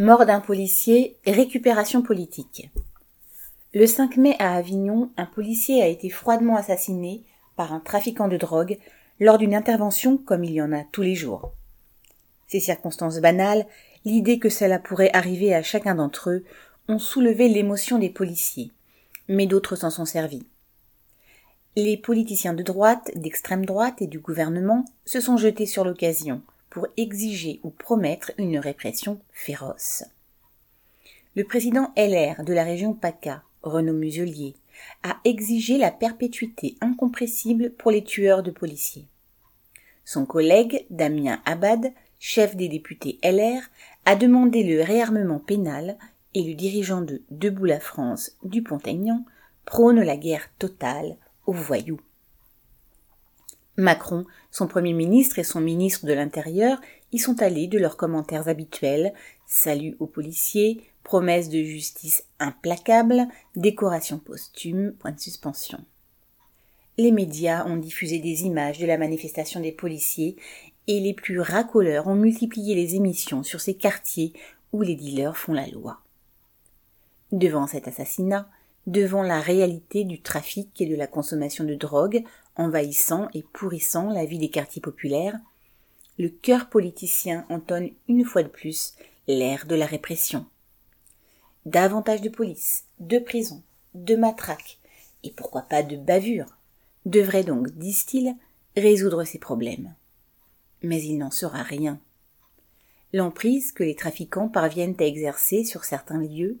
Mort d'un policier, récupération politique. Le 5 mai à Avignon, un policier a été froidement assassiné par un trafiquant de drogue lors d'une intervention comme il y en a tous les jours. Ces circonstances banales, l'idée que cela pourrait arriver à chacun d'entre eux, ont soulevé l'émotion des policiers, mais d'autres s'en sont servis. Les politiciens de droite, d'extrême droite et du gouvernement se sont jetés sur l'occasion pour exiger ou promettre une répression féroce. Le président LR de la région PACA, Renaud Muselier, a exigé la perpétuité incompressible pour les tueurs de policiers. Son collègue, Damien Abad, chef des députés LR, a demandé le réarmement pénal et le dirigeant de Debout la France, Dupont-Aignan, prône la guerre totale aux voyous. Macron, son Premier ministre et son ministre de l'Intérieur y sont allés de leurs commentaires habituels, salut aux policiers, promesses de justice implacable, décoration posthume, point de suspension. Les médias ont diffusé des images de la manifestation des policiers et les plus racoleurs ont multiplié les émissions sur ces quartiers où les dealers font la loi. Devant cet assassinat, devant la réalité du trafic et de la consommation de drogue envahissant et pourrissant la vie des quartiers populaires, le cœur politicien entonne une fois de plus l'air de la répression. Davantage de police, de prison, de matraques, et pourquoi pas de bavures, devraient donc, disent-ils, résoudre ces problèmes. Mais il n'en sera rien. L'emprise que les trafiquants parviennent à exercer sur certains lieux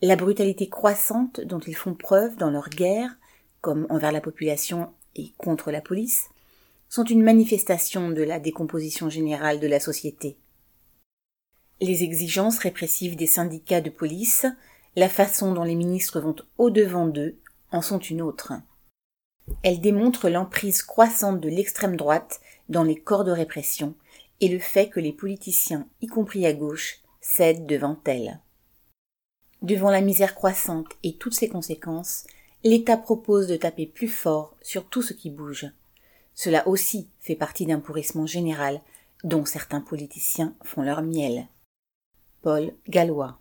la brutalité croissante dont ils font preuve dans leur guerre, comme envers la population et contre la police, sont une manifestation de la décomposition générale de la société. Les exigences répressives des syndicats de police, la façon dont les ministres vont au-devant d'eux, en sont une autre. Elles démontrent l'emprise croissante de l'extrême droite dans les corps de répression et le fait que les politiciens, y compris à gauche, cèdent devant elles. Devant la misère croissante et toutes ses conséquences, l'État propose de taper plus fort sur tout ce qui bouge. Cela aussi fait partie d'un pourrissement général dont certains politiciens font leur miel. Paul Gallois